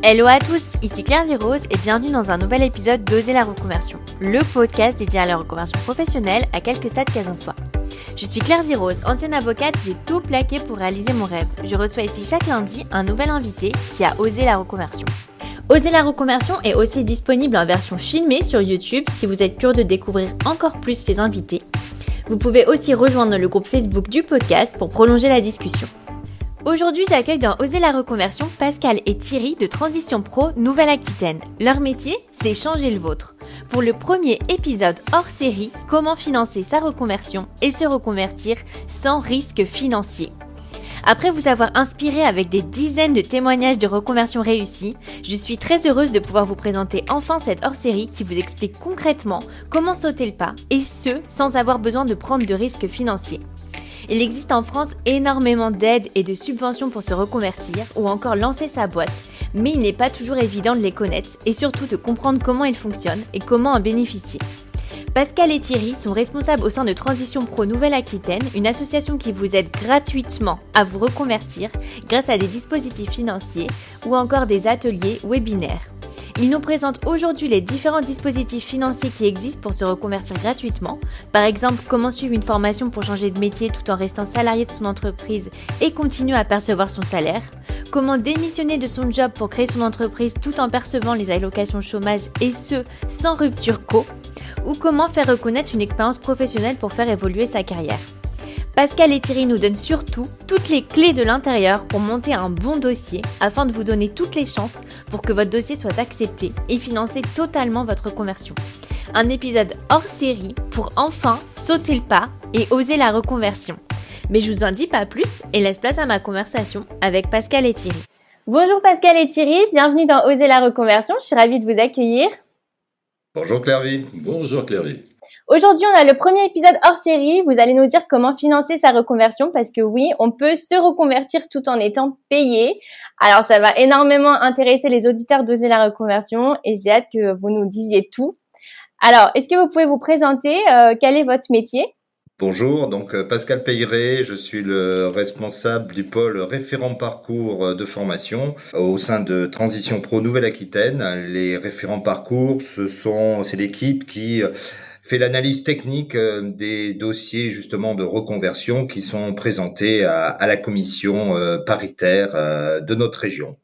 Hello à tous, ici Claire Virose et bienvenue dans un nouvel épisode d'Oser la reconversion, le podcast dédié à la reconversion professionnelle à quelques stades qu'elle en soit. Je suis Claire Virose, ancienne avocate, j'ai tout plaqué pour réaliser mon rêve. Je reçois ici chaque lundi un nouvel invité qui a osé la reconversion. Oser la reconversion est aussi disponible en version filmée sur YouTube si vous êtes curieux de découvrir encore plus les invités. Vous pouvez aussi rejoindre le groupe Facebook du podcast pour prolonger la discussion. Aujourd'hui, j'accueille dans Oser la reconversion Pascal et Thierry de Transition Pro Nouvelle-Aquitaine. Leur métier, c'est changer le vôtre. Pour le premier épisode hors série, comment financer sa reconversion et se reconvertir sans risque financier. Après vous avoir inspiré avec des dizaines de témoignages de reconversion réussis, je suis très heureuse de pouvoir vous présenter enfin cette hors-série qui vous explique concrètement comment sauter le pas, et ce, sans avoir besoin de prendre de risques financiers. Il existe en France énormément d'aides et de subventions pour se reconvertir ou encore lancer sa boîte, mais il n'est pas toujours évident de les connaître et surtout de comprendre comment ils fonctionnent et comment en bénéficier. Pascal et Thierry sont responsables au sein de Transition Pro Nouvelle-Aquitaine, une association qui vous aide gratuitement à vous reconvertir grâce à des dispositifs financiers ou encore des ateliers webinaires. Ils nous présentent aujourd'hui les différents dispositifs financiers qui existent pour se reconvertir gratuitement. Par exemple, comment suivre une formation pour changer de métier tout en restant salarié de son entreprise et continuer à percevoir son salaire. Comment démissionner de son job pour créer son entreprise tout en percevant les allocations chômage et ce, sans rupture co. Ou comment faire reconnaître une expérience professionnelle pour faire évoluer sa carrière. Pascal et Thierry nous donnent surtout toutes les clés de l'intérieur pour monter un bon dossier afin de vous donner toutes les chances pour que votre dossier soit accepté et financer totalement votre conversion. Un épisode hors série pour enfin sauter le pas et oser la reconversion. Mais je vous en dis pas plus et laisse place à ma conversation avec Pascal et Thierry. Bonjour Pascal et Thierry, bienvenue dans Oser la reconversion, je suis ravie de vous accueillir. Bonjour Clairvy. Bonjour Clairvy. Aujourd'hui, on a le premier épisode hors série. Vous allez nous dire comment financer sa reconversion parce que oui, on peut se reconvertir tout en étant payé. Alors, ça va énormément intéresser les auditeurs d'oser la reconversion et j'ai hâte que vous nous disiez tout. Alors, est-ce que vous pouvez vous présenter? Euh, Quel est votre métier? Bonjour, donc euh, Pascal Peyret, je suis le responsable du pôle référent parcours euh, de formation au sein de Transition Pro Nouvelle-Aquitaine. Les référents parcours, ce sont c'est l'équipe qui fait l'analyse technique euh, des dossiers justement de reconversion qui sont présentés à, la commission euh, paritaire euh, de notre région.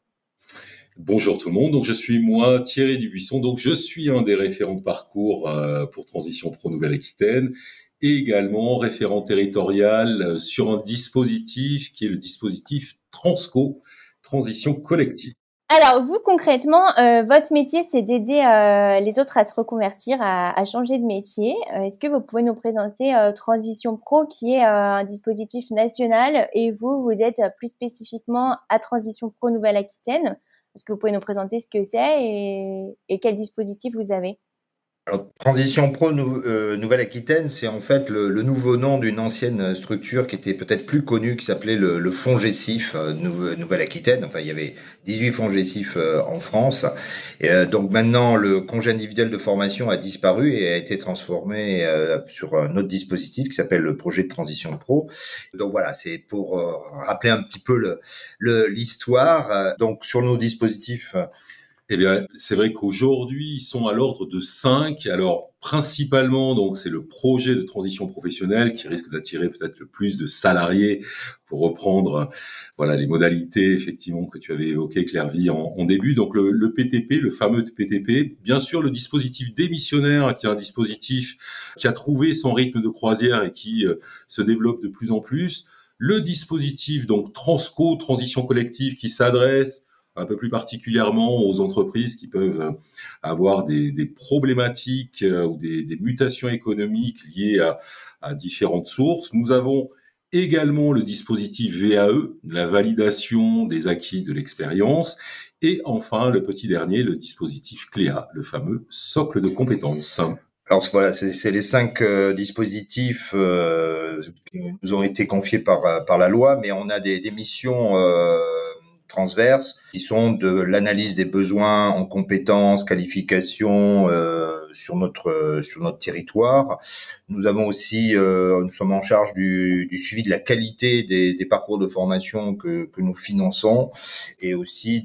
Bonjour tout le monde, donc je suis moi Thierry Dubuisson, donc je suis un des référents de parcours pour Transition Pro Nouvelle-Aquitaine également référent territorial sur un dispositif qui est le dispositif Transco, Transition Collective. Alors, vous, concrètement, euh, votre métier, c'est d'aider euh, les autres à se reconvertir, à, changer de métier. Euh, est-ce que vous pouvez nous présenter Transition Pro, qui est un dispositif national, et vous, vous êtes plus spécifiquement à Transition Pro Nouvelle-Aquitaine? Est-ce que vous pouvez nous présenter ce que c'est et quel dispositif vous avez? Alors, Transition Pro euh, Nouvelle-Aquitaine, c'est en fait le, nouveau nom d'une ancienne structure qui était peut-être plus connue, qui s'appelait le, le Fonds Gessif euh, Nouvelle-Aquitaine. Enfin, il y avait 18 fonds Gessif euh, en France. Et, donc maintenant, le congé individuel de formation a disparu et a été transformé sur un autre dispositif qui s'appelle le projet de Transition Pro. Donc voilà, c'est pour rappeler un petit peu l'histoire. Le, donc sur nos dispositifs eh bien, c'est vrai qu'aujourd'hui, ils sont à l'ordre de cinq. Alors, principalement, donc, c'est le projet de transition professionnelle qui risque d'attirer peut-être le plus de salariés pour reprendre, voilà, les modalités, effectivement, que tu avais évoquées, Clairvy, en, en début. Donc, le, le, PTP, le fameux PTP. Bien sûr, le dispositif démissionnaire, qui est un dispositif qui a trouvé son rythme de croisière et qui euh, se développe de plus en plus. Le dispositif, donc, Transco, transition collective, qui s'adresse un peu plus particulièrement aux entreprises qui peuvent avoir des, des problématiques euh, ou des, des, mutations économiques liées à, à, différentes sources. Nous avons également le dispositif VAE, la validation des acquis de l'expérience, et enfin le petit dernier, le dispositif CLEA, le fameux socle de compétences. Alors voilà, c'est les cinq euh, dispositifs euh, qui nous ont été confiés par, par la loi, mais on a des, des missions euh, transverses qui sont de l'analyse des besoins en compétences, qualifications, euh, sur notre sur notre territoire. Nous avons aussi, nous sommes en charge du, suivi de la qualité des, parcours de formation que, que nous finançons et aussi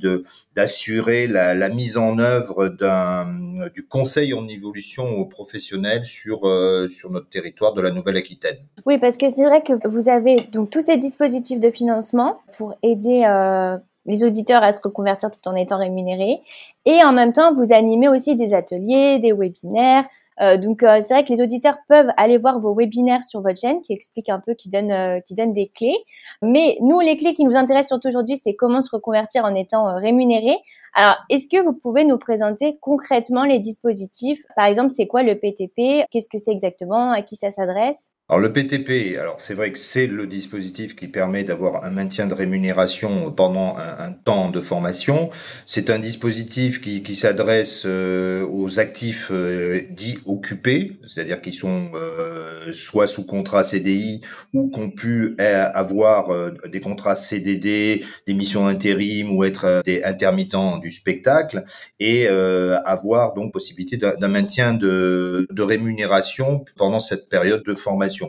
d'assurer la, mise en œuvre d'un du conseil en évolution aux professionnels sur sur notre territoire de la Nouvelle-Aquitaine. Oui, parce que c'est vrai que vous avez donc tous ces dispositifs de financement pour aider euh, les auditeurs à se reconvertir tout en étant rémunérés. Et en même temps, vous animez aussi des ateliers, des webinaires. Euh, donc euh, c'est vrai que les auditeurs peuvent aller voir vos webinaires sur votre chaîne qui expliquent un peu, qui donnent, euh, qui donnent des clés. Mais nous, les clés qui nous intéressent surtout aujourd'hui, c'est comment se reconvertir en étant euh, rémunéré. Alors, est-ce que vous pouvez nous présenter concrètement les dispositifs? Par exemple, c'est quoi le PTP Qu'est-ce que c'est exactement? À qui ça s'adresse? Alors le PTP, alors c'est vrai que c'est le dispositif qui permet d'avoir un maintien de rémunération pendant un, temps de formation. C'est un dispositif qui, qui s'adresse euh, aux actifs euh, dits occupés, c'est-à-dire qui sont euh, soit sous contrat CDI ou qui ont pu avoir des contrats CDD, des missions intérim ou être des intermittents du spectacle et avoir donc possibilité d'un maintien de, de rémunération pendant cette période de formation.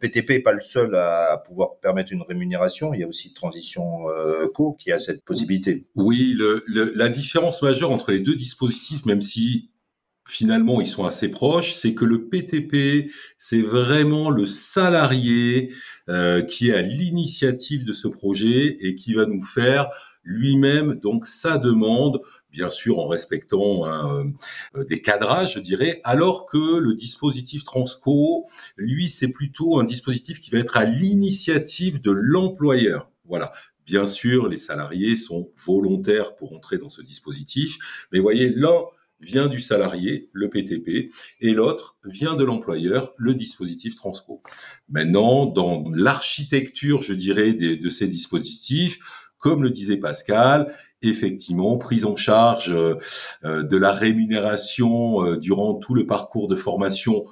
PTP n'est pas le seul à pouvoir permettre une rémunération. Il y a aussi Transition euh, Co qui a cette possibilité. Oui, la différence majeure entre les deux dispositifs, même si finalement ils sont assez proches, c'est que le PTP, c'est vraiment le salarié euh, qui est à l'initiative de ce projet et qui va nous faire lui-même donc sa demande bien sûr en respectant euh, des cadrages, je dirais, alors que le dispositif Transco, lui, c'est plutôt un dispositif qui va être à l'initiative de l'employeur. Voilà. Bien sûr, les salariés sont volontaires pour entrer dans ce dispositif, mais voyez, l'un vient du salarié, le PTP, et l'autre vient de l'employeur, le dispositif Transco. Maintenant, dans l'architecture, je dirais, de ces dispositifs, comme le disait Pascal, effectivement, prise en charge euh, euh, de la rémunération euh, durant tout le parcours de formation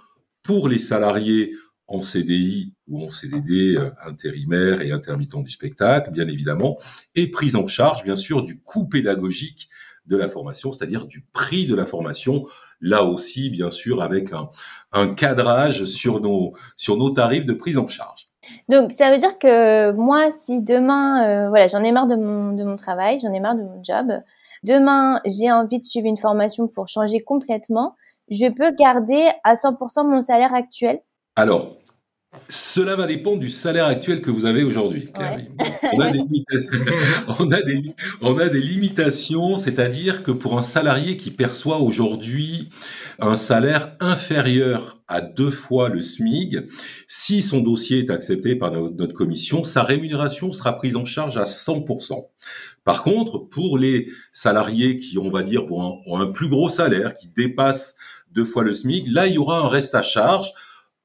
pour les salariés en CDI ou en CDD intérimaire et intermittent du spectacle, bien évidemment, et prise en charge, bien sûr, du coût pédagogique de la formation, c'est-à-dire du prix de la formation, là aussi, bien sûr, avec un, un cadrage sur nos, sur nos tarifs de prise en charge. Donc, ça veut dire que moi, si demain, euh, voilà, j'en ai marre de mon, de mon travail, j'en ai marre de mon job, demain, j'ai envie de suivre une formation pour changer complètement, je peux garder à 100% mon salaire actuel. Alors, cela va dépendre du salaire actuel que vous avez aujourd'hui, On, a des on, a des, limitations, c'est-à-dire que pour un salarié qui perçoit aujourd'hui un salaire inférieur à deux fois le SMIG, si son dossier est accepté par notre commission, sa rémunération sera prise en charge à 100%. Par contre, pour les salariés qui, on va dire, ont un plus gros salaire, qui dépassent deux fois le SMIG, là, il y aura un reste à charge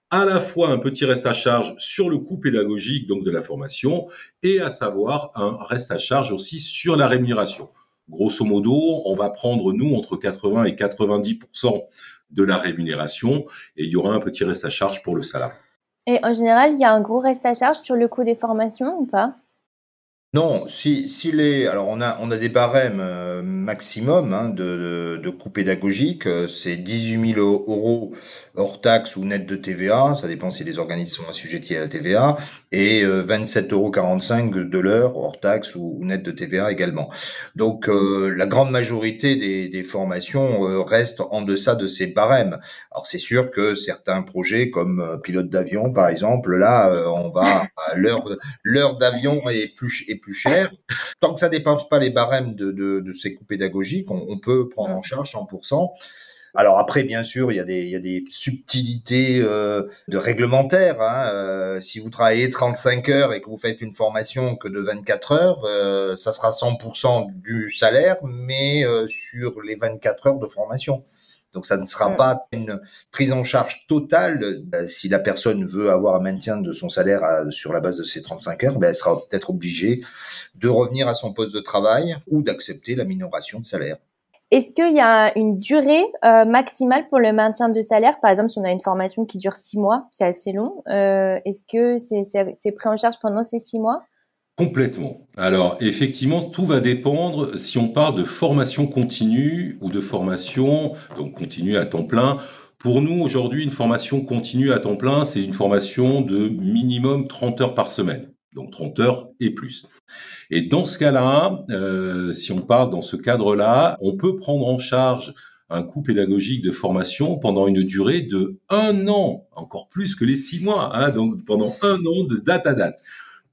à la fois un petit reste à charge sur le coût pédagogique donc de la formation et à savoir un reste à charge aussi sur la rémunération. Grosso modo, on va prendre nous entre 80 et 90 de la rémunération et il y aura un petit reste à charge pour le salarié. Et en général, il y a un gros reste à charge sur le coût des formations ou pas? Non, si, si les, alors on a, on a des barèmes euh, maximum hein, de, de, coûts pédagogiques, euh, c'est 18 000 euros hors taxe ou net de TVA, ça dépend si les organismes sont assujettis à la TVA, et 27,45 euh, euros de l'heure hors taxe ou, net de TVA également. Donc la grande majorité des, des formations restent en deçà de ces barèmes. Alors c'est sûr que certains projets comme pilote d'avion par exemple, là on va l'heure l'heure d'avion est plus est plus cher. Tant que ça dépense pas les barèmes de, de, ces coûts pédagogiques, on, peut prendre en charge 100%. Alors après, bien sûr, il y a des, il y a des subtilités euh, de réglementaire. Hein. Euh, si vous travaillez 35 heures et que vous faites une formation que de 24 heures, euh, ça sera 100% du salaire, mais sur les 24 heures de formation. Donc ça ne sera pas une prise en charge totale. Euh, si la personne veut avoir un maintien de son salaire sur la base de ses 35 heures, ben, elle sera peut-être obligée de revenir à son poste de travail ou d'accepter la minoration de salaire. Est-ce qu'il y a une durée euh, maximale pour le maintien de salaire? Par exemple, si on a une formation qui dure six mois, c'est assez long. Euh, est-ce que c'est pris en charge pendant ces six mois? Complètement. Alors effectivement, tout va dépendre si on parle de formation continue ou de formation donc continue à temps plein. Pour nous aujourd'hui, une formation continue à temps plein, c'est une formation de minimum 30 heures par semaine, donc 30 heures et plus. Et dans ce cas-là, euh, si on parle dans ce cadre-là, on peut prendre en charge un coût pédagogique de formation pendant une durée de un an, encore plus que les six mois, hein, donc pendant un an de date à date.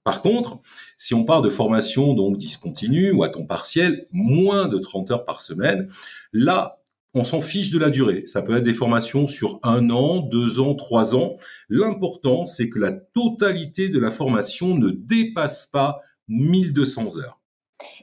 Par contre, si on parle de formation donc discontinue ou à temps partiel, moins de 30 heures par semaine, là, on s'en fiche de la durée. Ça peut être des formations sur un an, deux ans, trois ans. L'important, c'est que la totalité de la formation ne dépasse pas 1200 heures.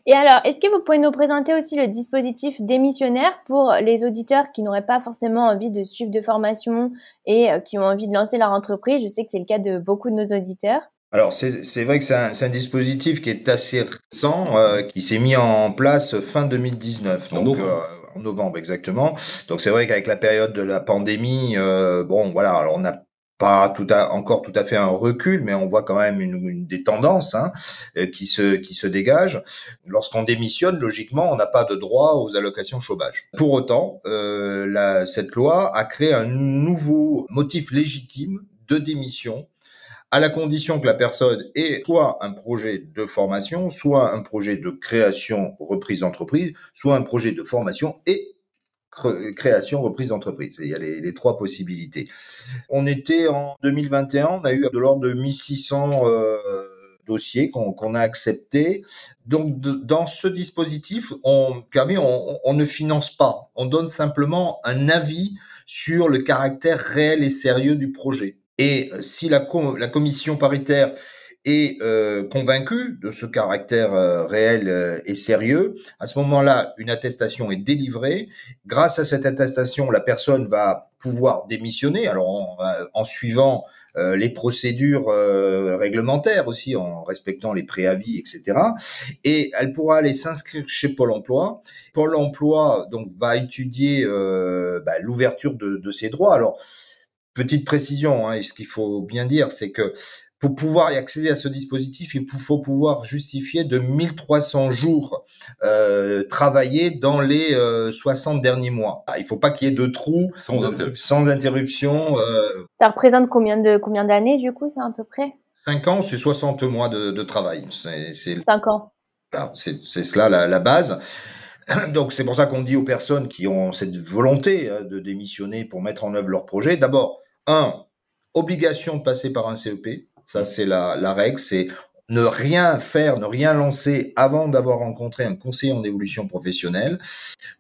Et alors, est-ce que vous pouvez nous présenter aussi le dispositif démissionnaire pour les auditeurs qui n'auraient pas forcément envie de suivre de formation et euh, qui ont envie de lancer leur entreprise? Je sais que c'est le cas de beaucoup de nos auditeurs. Alors c'est vrai que c'est un, un, dispositif qui est assez récent, euh, qui s'est mis en place fin 2019, donc euh, en novembre exactement. Donc c'est vrai qu'avec la période de la pandémie, euh, bon voilà, alors on n'a pas tout à, encore tout à fait un recul, mais on voit quand même une, une des tendances hein, euh, qui se qui se dégagent. Lorsqu'on démissionne, logiquement, on n'a pas de droit aux allocations chômage. Pour autant, euh, la, cette loi a créé un nouveau motif légitime de démission à la condition que la personne ait soit un projet de formation, soit un projet de création, reprise d'entreprise, soit un projet de formation et création, reprise d'entreprise. Il y a les, trois possibilités. On était en 2021, on a eu de l'ordre de 1600 euh, dossiers qu'on a acceptés. Donc, dans ce dispositif, on ne finance pas. On donne simplement un avis sur le caractère réel et sérieux du projet. Et euh, si la, la commission paritaire est euh, convaincue de ce caractère euh, réel euh, et sérieux, à ce moment-là, une attestation est délivrée. Grâce à cette attestation, la personne va pouvoir démissionner. Alors en, en suivant euh, les procédures réglementaires aussi, en respectant les préavis, etc. Et elle pourra aller s'inscrire chez Pôle Emploi. Pôle Emploi donc va étudier bah, l'ouverture de, de ses droits. Alors Petite précision, hein, ce qu'il faut bien dire, c'est que pour pouvoir y accéder à ce dispositif, il faut pouvoir justifier de 1300 jours euh, travaillés dans les euh, 60 derniers mois. Ah, il ne faut pas qu'il y ait de trous sans interruption. Sans interruption euh... Ça représente combien de combien d'années du coup, c'est à peu près? 5 ans, c'est 60 mois de, de travail. C'est 5 ans. C'est cela la, la base. Donc c'est pour ça qu'on dit aux personnes qui ont cette volonté hein, de démissionner pour mettre en œuvre leur projet, d'abord, un, obligation de passer par un CEP, ça c'est la, la règle, c'est ne rien faire, ne rien lancer avant d'avoir rencontré un conseiller en évolution professionnelle,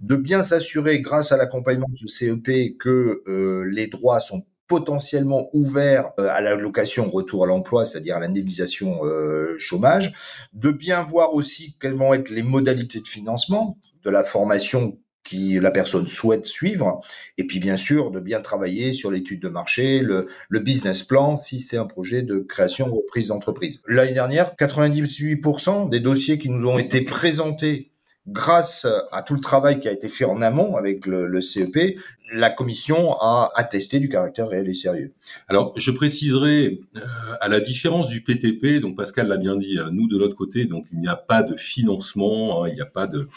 de bien s'assurer grâce à l'accompagnement de ce CEP que euh, les droits sont potentiellement ouverts euh, à l'allocation retour à l'emploi, c'est-à-dire à, l'indemnisation euh, chômage, de bien voir aussi quelles vont être les modalités de financement de la formation qui la personne souhaite suivre, et puis bien sûr de bien travailler sur l'étude de marché, le, business plan, si c'est un projet de création ou reprise d'entreprise. L'année dernière, 98% des dossiers qui nous ont été présentés grâce à tout le travail qui a été fait en amont avec le, le, CEP, la commission a attesté du caractère réel et sérieux. Alors, je préciserai, euh, à la différence du PTP, donc Pascal l'a bien dit, nous de l'autre côté, donc il n'y a pas de financement, hein, il n'y a pas de,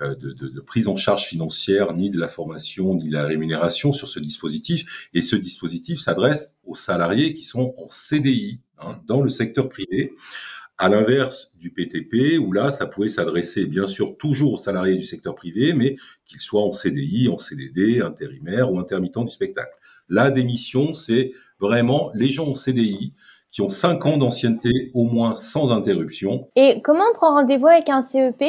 euh, de, prise en charge financière, ni de la formation, ni de la rémunération sur ce dispositif. Et ce dispositif s'adresse aux salariés qui sont en CDI hein, dans le secteur privé à l'inverse du PTP, où là, ça pouvait s'adresser bien sûr toujours aux salariés du secteur privé, mais qu'ils soient en CDI, en CDD, intérimaire ou intermittent du spectacle. La démission, c'est vraiment les gens en CDI qui ont 5 ans d'ancienneté au moins sans interruption. Et comment on prend rendez-vous avec un CEP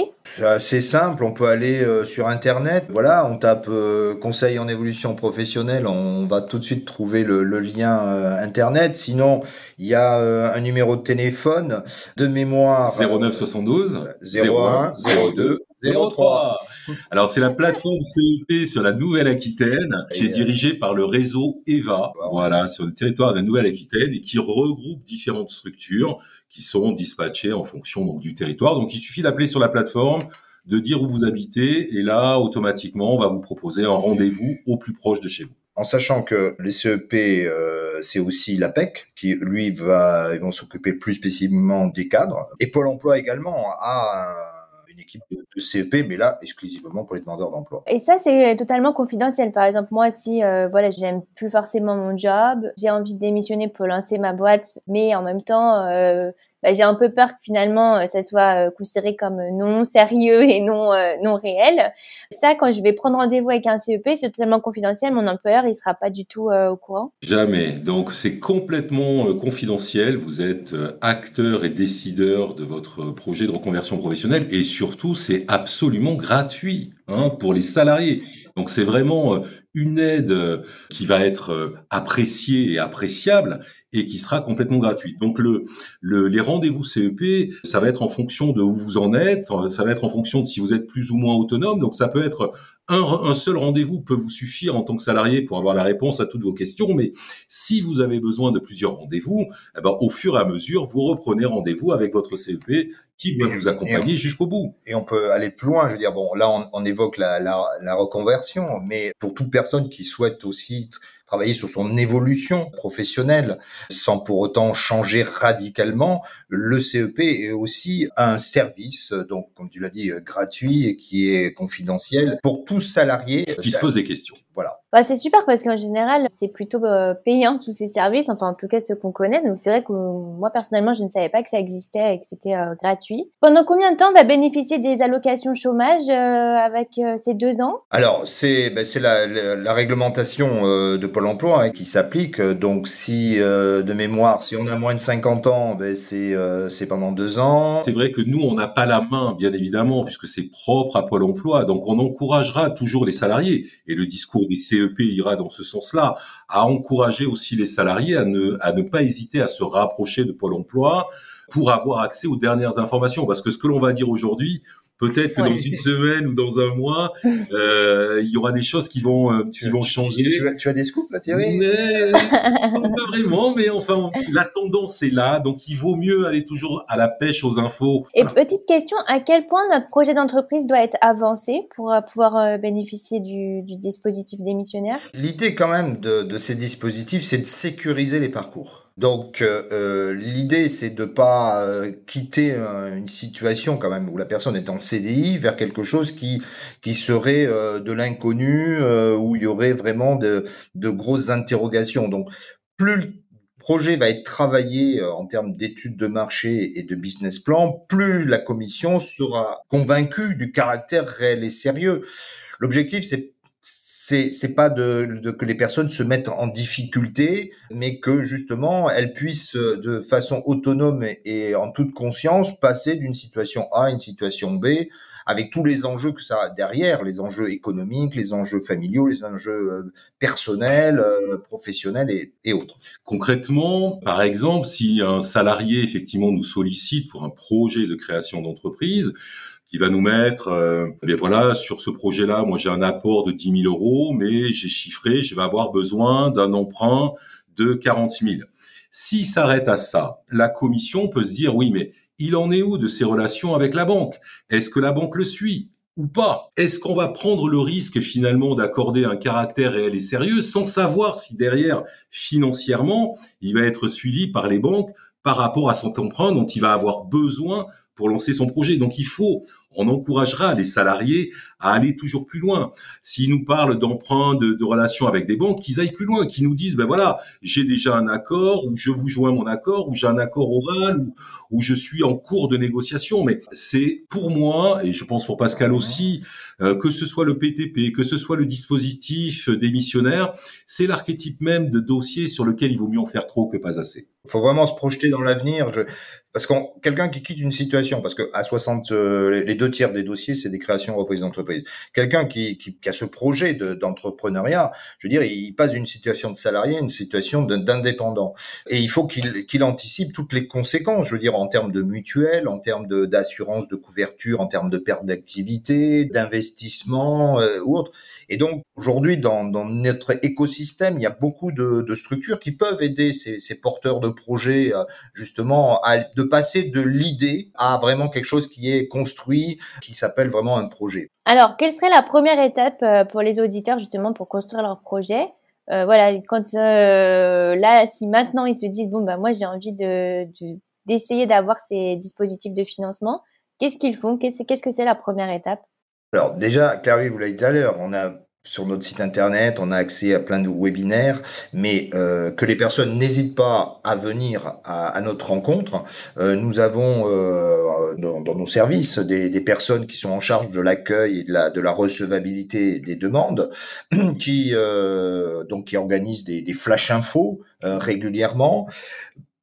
C'est simple, on peut aller euh, sur Internet, voilà, on tape euh, conseil en évolution professionnelle, on va tout de suite trouver le, le lien euh, Internet. Sinon, il y a euh, un numéro de téléphone de mémoire. 09 72 01 02 03. Alors c'est la plateforme CEP sur la Nouvelle-Aquitaine qui est dirigée par le réseau EVA, voilà, sur le territoire de la Nouvelle-Aquitaine et qui regroupe différentes structures qui sont dispatchées en fonction donc du territoire. Donc il suffit d'appeler sur la plateforme, de dire où vous habitez et là automatiquement on va vous proposer un rendez-vous au plus proche de chez vous. en sachant que les CEP, euh, c'est aussi l'APEC, qui lui va, ils vont s'occuper plus spécifiquement des cadres. Et Pôle emploi également a équipe de, CEP, mais là, exclusivement pour les demandeurs d'emploi. Et ça, c'est totalement confidentiel. Par exemple, moi, si euh, voilà, j'aime plus forcément mon job, j'ai envie de démissionner pour lancer ma boîte, mais en même temps, euh, bah, j'ai un peu peur que finalement euh, ça soit euh, considéré comme non sérieux et non euh, non réel. Ça, quand je vais prendre rendez-vous avec un CEP, c'est totalement confidentiel. Mon employeur, il sera pas du tout au courant. Jamais. Donc c'est complètement confidentiel. Vous êtes acteur et décideur de votre projet de reconversion professionnelle et surtout c'est absolument gratuit hein, pour les salariés. Donc c'est vraiment une aide qui va être appréciée et appréciable et qui sera complètement gratuite. Donc le, le les rendez-vous CEP, ça va être en fonction de où vous en êtes, ça va être en fonction de si vous êtes plus ou moins autonome. Donc ça peut être un, un seul rendez-vous peut vous suffire en tant que salarié pour avoir la réponse à toutes vos questions, mais si vous avez besoin de plusieurs rendez-vous, eh ben, au fur et à mesure, vous reprenez rendez-vous avec votre CEP qui va vous accompagner jusqu'au bout. Et on peut aller plus loin. Je veux dire, bon, là, on, on évoque la, la, la reconversion, mais pour toute personne qui souhaite aussi travailler sur son évolution professionnelle sans pour autant changer radicalement. Le CEP est aussi un service, donc comme tu l'as dit, gratuit et qui est confidentiel pour tous salariés qui se posent des questions. Voilà. Bah, c'est super parce qu'en général, c'est plutôt euh, payant tous ces services, enfin en tout cas ceux qu'on connaît. Donc c'est vrai que moi personnellement, je ne savais pas que ça existait et que c'était euh, gratuit. Pendant combien de temps on va bénéficier des allocations chômage euh, avec ces deux ans? Alors c'est c'est la, la, réglementation de Pôle Emploi hein, qui s'applique. Donc si de mémoire, si on a moins de 50 ans, c'est c'est pendant deux ans. C'est vrai que nous on n'a pas la main, bien évidemment, puisque c'est propre à Pôle Emploi. Donc on encouragera toujours les salariés et le discours des CEP ira dans ce sens-là, à encourager aussi les salariés à ne, à ne pas hésiter à se rapprocher de Pôle emploi pour avoir accès aux dernières informations. Parce que ce que l'on va dire aujourd'hui, Peut-être que dans une semaine ou dans un mois, euh, il y aura des choses qui vont euh, qui vont changer. Tu as, tu as, des scoops là, Thierry? Mais, Pas vraiment, mais enfin, la tendance est là, donc il vaut mieux aller toujours à la pêche aux infos. Et petite question, à quel point notre projet d'entreprise doit être avancé pour euh, pouvoir euh, bénéficier du, du dispositif démissionnaire? L'idée quand même de, de ces dispositifs, c'est de sécuriser les parcours. Donc euh, euh, l'idée c'est de pas euh, quitter une situation quand même où la personne est en CDI vers quelque chose qui qui serait de l'inconnu où il y aurait vraiment de, de grosses interrogations. Donc plus le projet va être travaillé en termes d'études de marché et de business plan, plus la commission sera convaincue du caractère réel et sérieux. L'objectif c'est c'est c'est pas de, de, que les personnes se mettent en difficulté, mais que justement elles puissent de façon autonome et, en toute conscience passer d'une situation A à une situation B avec tous les enjeux que ça a derrière, les enjeux économiques, les enjeux familiaux, les enjeux euh, personnels, euh, professionnels et, et autres. Concrètement, par exemple, si un salarié effectivement nous sollicite pour un projet de création d'entreprise, qui va nous mettre, euh, bien voilà, sur ce projet-là, moi j'ai un apport de 10 000 euros, mais j'ai chiffré, je vais avoir besoin d'un emprunt de 40 000. S'il s'arrête à ça, la commission peut se dire, oui, mais il en est où de ses relations avec la banque? Est-ce que la banque le suit ou pas? Est-ce qu'on va prendre le risque finalement d'accorder un caractère réel et sérieux sans savoir si derrière, financièrement, il va être suivi par les banques par rapport à son emprunt dont il va avoir besoin pour lancer son projet? Donc il faut, on encouragera les salariés à aller toujours plus loin. S'ils nous parlent d'emprunt, de, de, relations avec des banques, qu'ils aillent plus loin, qu'ils nous disent, ben voilà, j'ai déjà un accord, ou je vous joins mon accord, ou j'ai un accord oral, ou, ou, je suis en cours de négociation. Mais c'est pour moi, et je pense pour Pascal aussi, euh, que ce soit le PTP, que ce soit le dispositif démissionnaire, c'est l'archétype même de dossier sur lequel il vaut mieux en faire trop que pas assez. Il faut vraiment se projeter dans l'avenir. Je... Parce qu'on quelqu'un qui quitte une situation, parce que à 60, euh, les deux tiers des dossiers, c'est des créations reprises d'entreprise. Quelqu'un qui, qui, qui, a ce projet d'entrepreneuriat, je veux dire, il passe d'une situation de salarié à une situation d'indépendant. Et il faut qu'il qu'il anticipe toutes les conséquences, je veux dire, en termes de mutuelle, en termes d'assurance, de, couverture, en termes de perte d'activité, d'investissement euh, ou autre. Et donc, aujourd'hui, dans, notre écosystème, il y a beaucoup de, structures qui peuvent aider ces, porteurs de projets, euh, justement, à, de passer de l'idée à vraiment quelque chose qui est construit, qui s'appelle vraiment un projet. Alors, quelle serait la première étape euh, pour les auditeurs, justement, pour construire leur projet? Voilà, quand là, si maintenant ils se disent bon bah moi j'ai envie de d'essayer d'avoir ces dispositifs de financement, qu'est-ce qu'ils font? Qu'est-ce que c'est la première étape? Alors déjà, Claire, vous l'avez dit tout à l'heure, on a sur notre site internet, on a accès à plein de webinaires, mais euh, que les personnes n'hésitent pas à venir à, notre rencontre. Euh, nous avons euh, dans, nos services des, personnes qui sont en charge de l'accueil et de la, recevabilité des demandes, qui organisent des flash infos régulièrement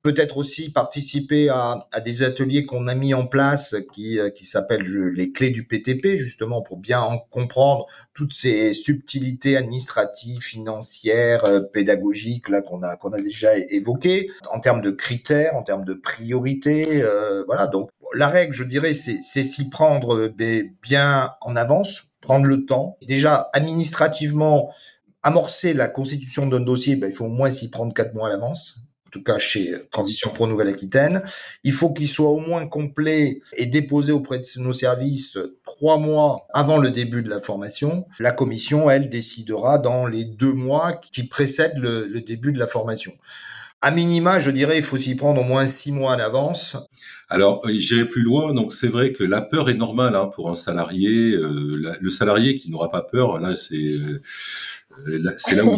peut-être aussi participer à, à des ateliers qu'on a mis en place qui, euh, qui s'appellent les clés du PTP, justement pour bien en comprendre toutes ces subtilités administratives, financières, euh, pédagogiques là qu'on a qu'on a déjà évoquées en termes de critères, en termes de priorités. Euh, voilà, donc la règle, je dirais, c'est s'y prendre bien en avance, prendre le temps. Déjà administrativement amorcer la constitution d'un dossier, ben, il faut au moins s'y prendre quatre mois à l'avance tout cas chez Transition Pro Nouvelle-Aquitaine. Il faut qu'il soit au moins complet et déposé auprès de nos services trois mois avant le début de la formation. La commission, elle, décidera dans les deux mois qui précèdent le, début de la formation. À minima, je dirais, il faut s'y prendre au moins six mois d'avance. Alors, euh, j'irai plus loin. Donc, c'est vrai que la peur est normale hein, pour un salarié. Euh, le salarié qui n'aura pas peur, là, c'est euh. C'est là où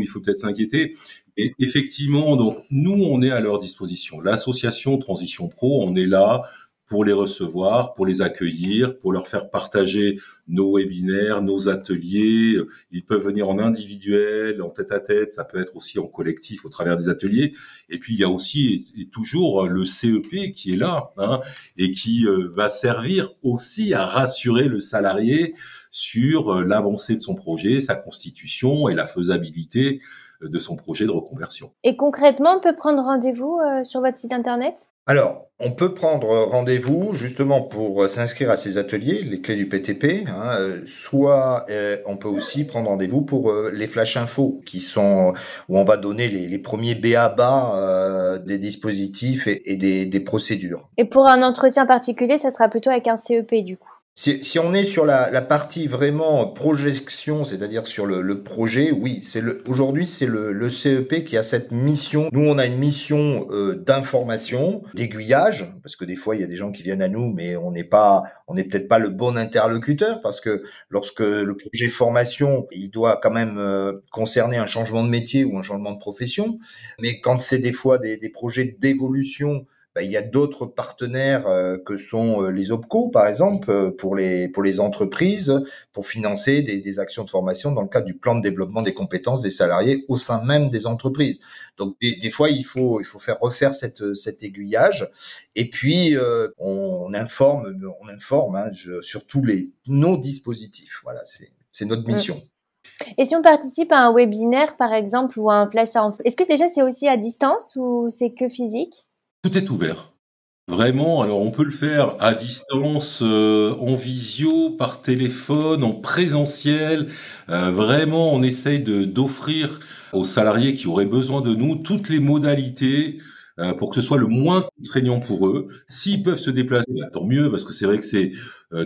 il faut peut-être s'inquiéter. Et effectivement, donc nous, on est à leur disposition. L'association Transition Pro, on est là pour les recevoir, pour les accueillir, pour leur faire partager nos webinaires, nos ateliers. Ils peuvent venir en individuel, en tête à tête, ça peut être aussi en collectif au travers des ateliers. Et puis il y a aussi et toujours le CEP qui est là hein, et qui euh, va servir aussi à rassurer le salarié sur euh, l'avancée de son projet, sa constitution et la faisabilité de son projet de reconversion. Et concrètement, on peut prendre rendez-vous euh, sur votre site internet? Alors, on peut prendre rendez-vous justement pour euh, s'inscrire à ces ateliers, les clés du PTP, hein, euh, soit on peut aussi prendre rendez-vous pour les flash infos qui sont où on va donner les, premiers BABA des dispositifs et, des, des procédures. Et pour un entretien particulier, ça sera plutôt avec un CEP du coup? Si, si, on est sur la, la partie vraiment projection, c'est-à-dire sur le, le, projet, oui, c'est le aujourd'hui c'est le, le, CEP qui a cette mission. Nous, on a une mission euh, d'information, d'aiguillage, parce que des fois il y a des gens qui viennent à nous, mais on n'est pas, on n'est peut-être pas le bon interlocuteur, parce que lorsque le projet formation, il doit quand même euh, concerner un changement de métier ou un changement de profession, mais quand c'est des fois des, des projets d'évolution bah, il y a d'autres partenaires euh, que sont euh, les OPCO, par exemple, euh, pour les, pour les entreprises, pour financer des, des, actions de formation dans le cadre du plan de développement des compétences des salariés au sein même des entreprises. Donc, des, des fois, il faut, il faut faire refaire cette, cet aiguillage. Et puis, on, informe, on informe hein, sur tous les, nos dispositifs. Voilà, c'est notre mmh. mission. Et si on participe à un webinaire, par exemple, ou à un flash, est-ce que déjà c'est aussi à distance ou c'est que physique? Tout est ouvert. Vraiment, alors on peut le faire à distance, euh, en visio, par téléphone, en présentiel. Euh, vraiment, on essaye de d'offrir aux salariés qui auraient besoin de nous toutes les modalités euh, pour que ce soit le moins contraignant pour eux. S'ils peuvent se déplacer, bah, tant mieux, parce que c'est vrai que c'est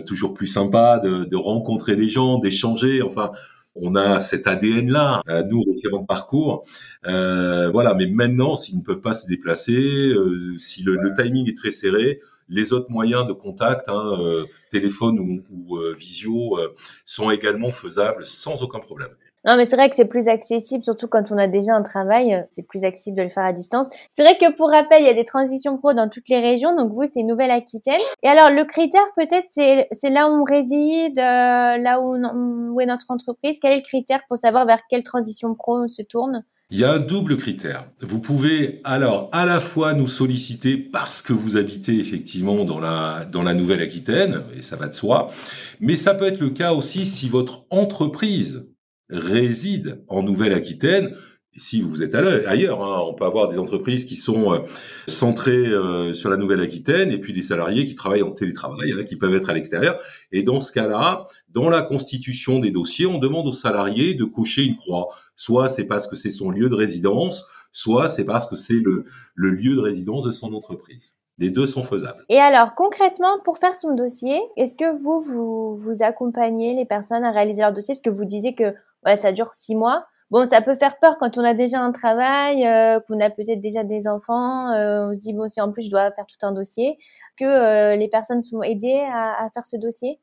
toujours plus sympa de, de rencontrer les gens, d'échanger. Enfin, on a cet ADN-là, euh, nous, référents de parcours. Euh, voilà, mais maintenant, s'ils ne peuvent pas se déplacer, euh, si le, timing est très serré, les autres moyens de contact, hein, téléphone ou, ou visio, sont également faisables sans aucun problème. Non, mais c'est vrai que c'est plus accessible, surtout quand on a déjà un travail, euh, c'est plus accessible de le faire à distance. C'est vrai que pour rappel, il y a des transitions pro dans toutes les régions, donc vous, c'est Nouvelle-Aquitaine. Et alors, le critère, peut-être, c'est, c'est là où on réside, euh, là où, où est notre entreprise. Quel est le critère pour savoir vers quelle transition pro on se tourne? Il y a un double critère. Vous pouvez alors à la fois nous solliciter parce que vous habitez effectivement dans la dans la Nouvelle-Aquitaine et ça va de soi, mais ça peut être le cas aussi si votre entreprise réside en Nouvelle-Aquitaine. Si vous êtes ailleurs, hein, on peut avoir des entreprises qui sont euh, centrées euh, sur la Nouvelle-Aquitaine et puis des salariés qui travaillent en télétravail, hein, qui peuvent être à l'extérieur. Et dans ce cas-là, dans la constitution des dossiers, on demande aux salariés de cocher une croix. Soit c'est parce que c'est son lieu de résidence, soit c'est parce que c'est le, le lieu de résidence de son entreprise. Les deux sont faisables. Et alors, concrètement, pour faire son dossier, est-ce que vous, vous, vous accompagnez les personnes à réaliser leur dossier? Parce que vous disiez que voilà, ça dure six mois. bon, ça peut faire peur quand on a déjà un travail, euh, qu'on a peut-être déjà des enfants. Euh, on se dit bon, si en plus je dois faire tout un dossier, que euh, les personnes sont aidées à, à faire ce dossier.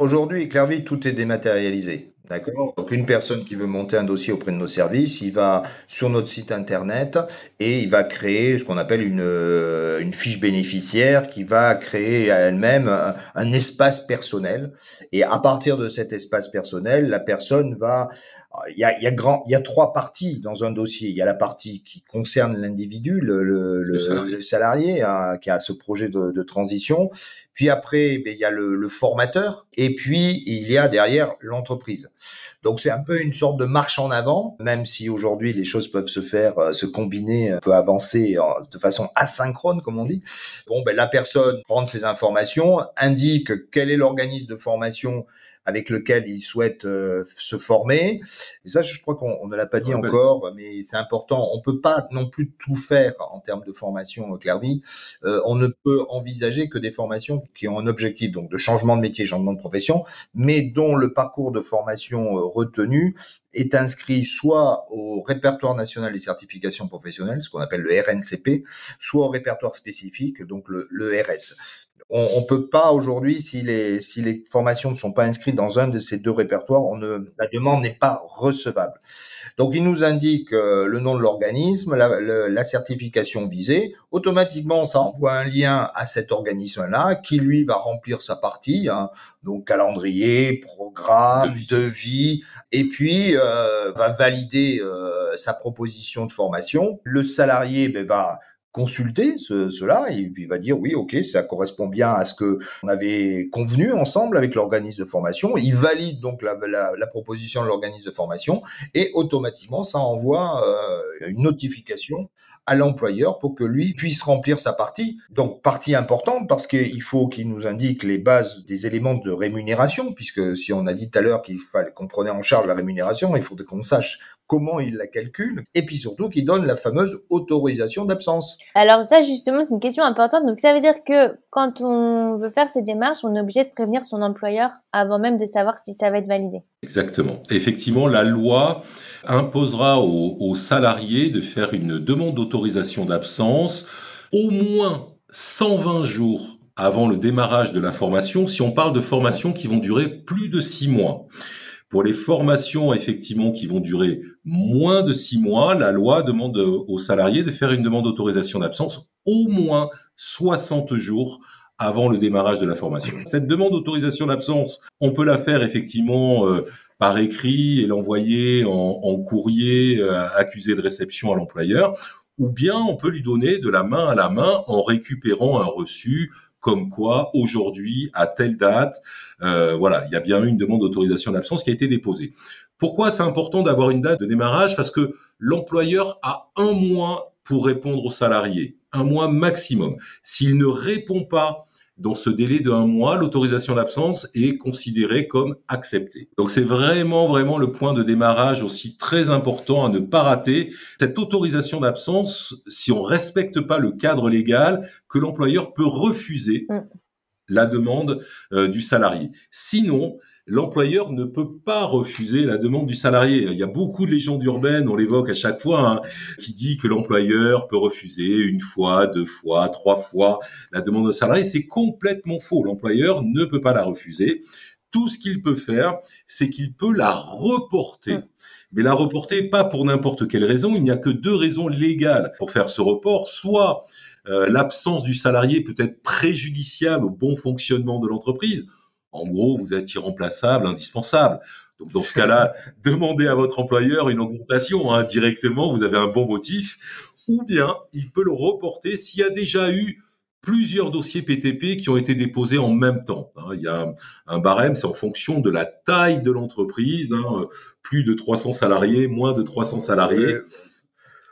Aujourd'hui, Clairvy, tout est dématérialisé. D'accord? Donc, une personne qui veut monter un dossier auprès de nos services, il va sur notre site internet et il va créer ce qu'on appelle une, euh, une fiche bénéficiaire qui va créer à elle-même un espace personnel. Et à partir de cet espace personnel, la personne va il y a, il y a grand, il y a trois parties dans un dossier. Il y a la partie qui concerne l'individu, le, le, le, salarié, le salarié hein, qui a ce projet de, de transition. Puis après, ben, il y a le, le, formateur. Et puis il y a derrière l'entreprise. Donc c'est un peu une sorte de marche en avant, même si aujourd'hui les choses peuvent se faire, euh, se combiner, euh, peut avancer de façon asynchrone, comme on dit. Bon, ben la personne prend ces informations, indique quel est l'organisme de formation avec lequel ils souhaitent euh, se former. Et ça, je crois qu'on ne l'a pas dit encore, mais c'est important. On peut pas non plus tout faire en termes de formation, euh, Clairvy. Euh, on ne peut envisager que des formations qui ont un objectif donc de changement de métier, changement de profession, mais dont le parcours de formation retenu est inscrit soit au répertoire national des certifications professionnelles, ce qu'on appelle le RNCP, soit au répertoire spécifique, donc le, le RS on, on peut pas aujourd'hui, si les, si les formations ne sont pas inscrites dans un de ces deux répertoires, on ne, la demande n'est pas recevable. Donc, il nous indique euh, le nom de l'organisme, la, la, certification visée. Automatiquement, ça envoie un lien à cet organisme-là qui, lui, va remplir sa partie, hein, donc calendrier, programme, devis, et puis euh, va valider euh, sa proposition de formation. Le salarié ben, va consulter ce, cela et puis il va dire oui ok ça correspond bien à ce que on avait convenu ensemble avec l'organisme de formation. Il valide donc la proposition de l'organisme de formation et automatiquement ça envoie euh, une notification à l'employeur pour que lui puisse remplir sa partie. Donc partie importante parce qu'il faut qu'il nous indique les bases des éléments de rémunération puisque si on a dit tout à l'heure qu'il fallait qu'on prenait en charge la rémunération il faut qu'on sache comment il la calcule, et puis surtout qu'il donne la fameuse autorisation d'absence. Alors ça, justement, c'est une question importante. Donc ça veut dire que quand on veut faire ces démarches, on est obligé de prévenir son employeur avant même de savoir si ça va être validé. Exactement. Effectivement, la loi imposera aux, aux salariés de faire une demande d'autorisation d'absence au moins 120 jours avant le démarrage de la formation, si on parle de formations qui vont durer plus de six mois. Pour les formations, effectivement, qui vont durer moins de six mois, la loi demande aux salariés de faire une demande d'autorisation d'absence au moins 60 jours avant le démarrage de la formation. Cette demande d'autorisation d'absence, on peut la faire effectivement euh, par écrit et l'envoyer en, en, courrier euh, accusé de réception à l'employeur, ou bien on peut lui donner de la main à la main en récupérant un reçu comme quoi aujourd'hui, à telle date, euh, voilà, il y a bien eu une demande d'autorisation d'absence qui a été déposée. Pourquoi c'est important d'avoir une date de démarrage? Parce que l'employeur a un mois pour répondre aux salariés, un mois maximum. S'il ne répond pas dans ce délai d'un mois, l'autorisation d'absence est considérée comme acceptée. Donc c'est vraiment, vraiment le point de démarrage aussi très important à ne pas rater. Cette autorisation d'absence, si on respecte pas le cadre légal, que l'employeur peut refuser mm. la demande euh, du salarié. Sinon, l'employeur ne peut pas refuser la demande du salarié. Il y a beaucoup de légendes urbaines, on l'évoque à chaque fois, hein, qui dit que l'employeur peut refuser une fois, deux fois, trois fois la demande du salarié. C'est complètement faux. L'employeur ne peut pas la refuser. Tout ce qu'il peut faire, c'est qu'il peut la reporter. Hum. Mais la reporter pas pour n'importe quelle raison. Il n'y a que deux raisons légales pour faire ce report. Soit euh, l'absence du salarié peut être préjudiciable au bon fonctionnement de l'entreprise en gros, vous êtes irremplaçable, indispensable. Donc dans ce cas-là, demandez à votre employeur une augmentation hein, directement, vous avez un bon motif, ou bien il peut le reporter s'il y a déjà eu plusieurs dossiers PTP qui ont été déposés en même temps. Hein. Il y a un, barème, c'est en fonction de la taille de l'entreprise, hein, plus de 300 salariés, moins de 300 salariés.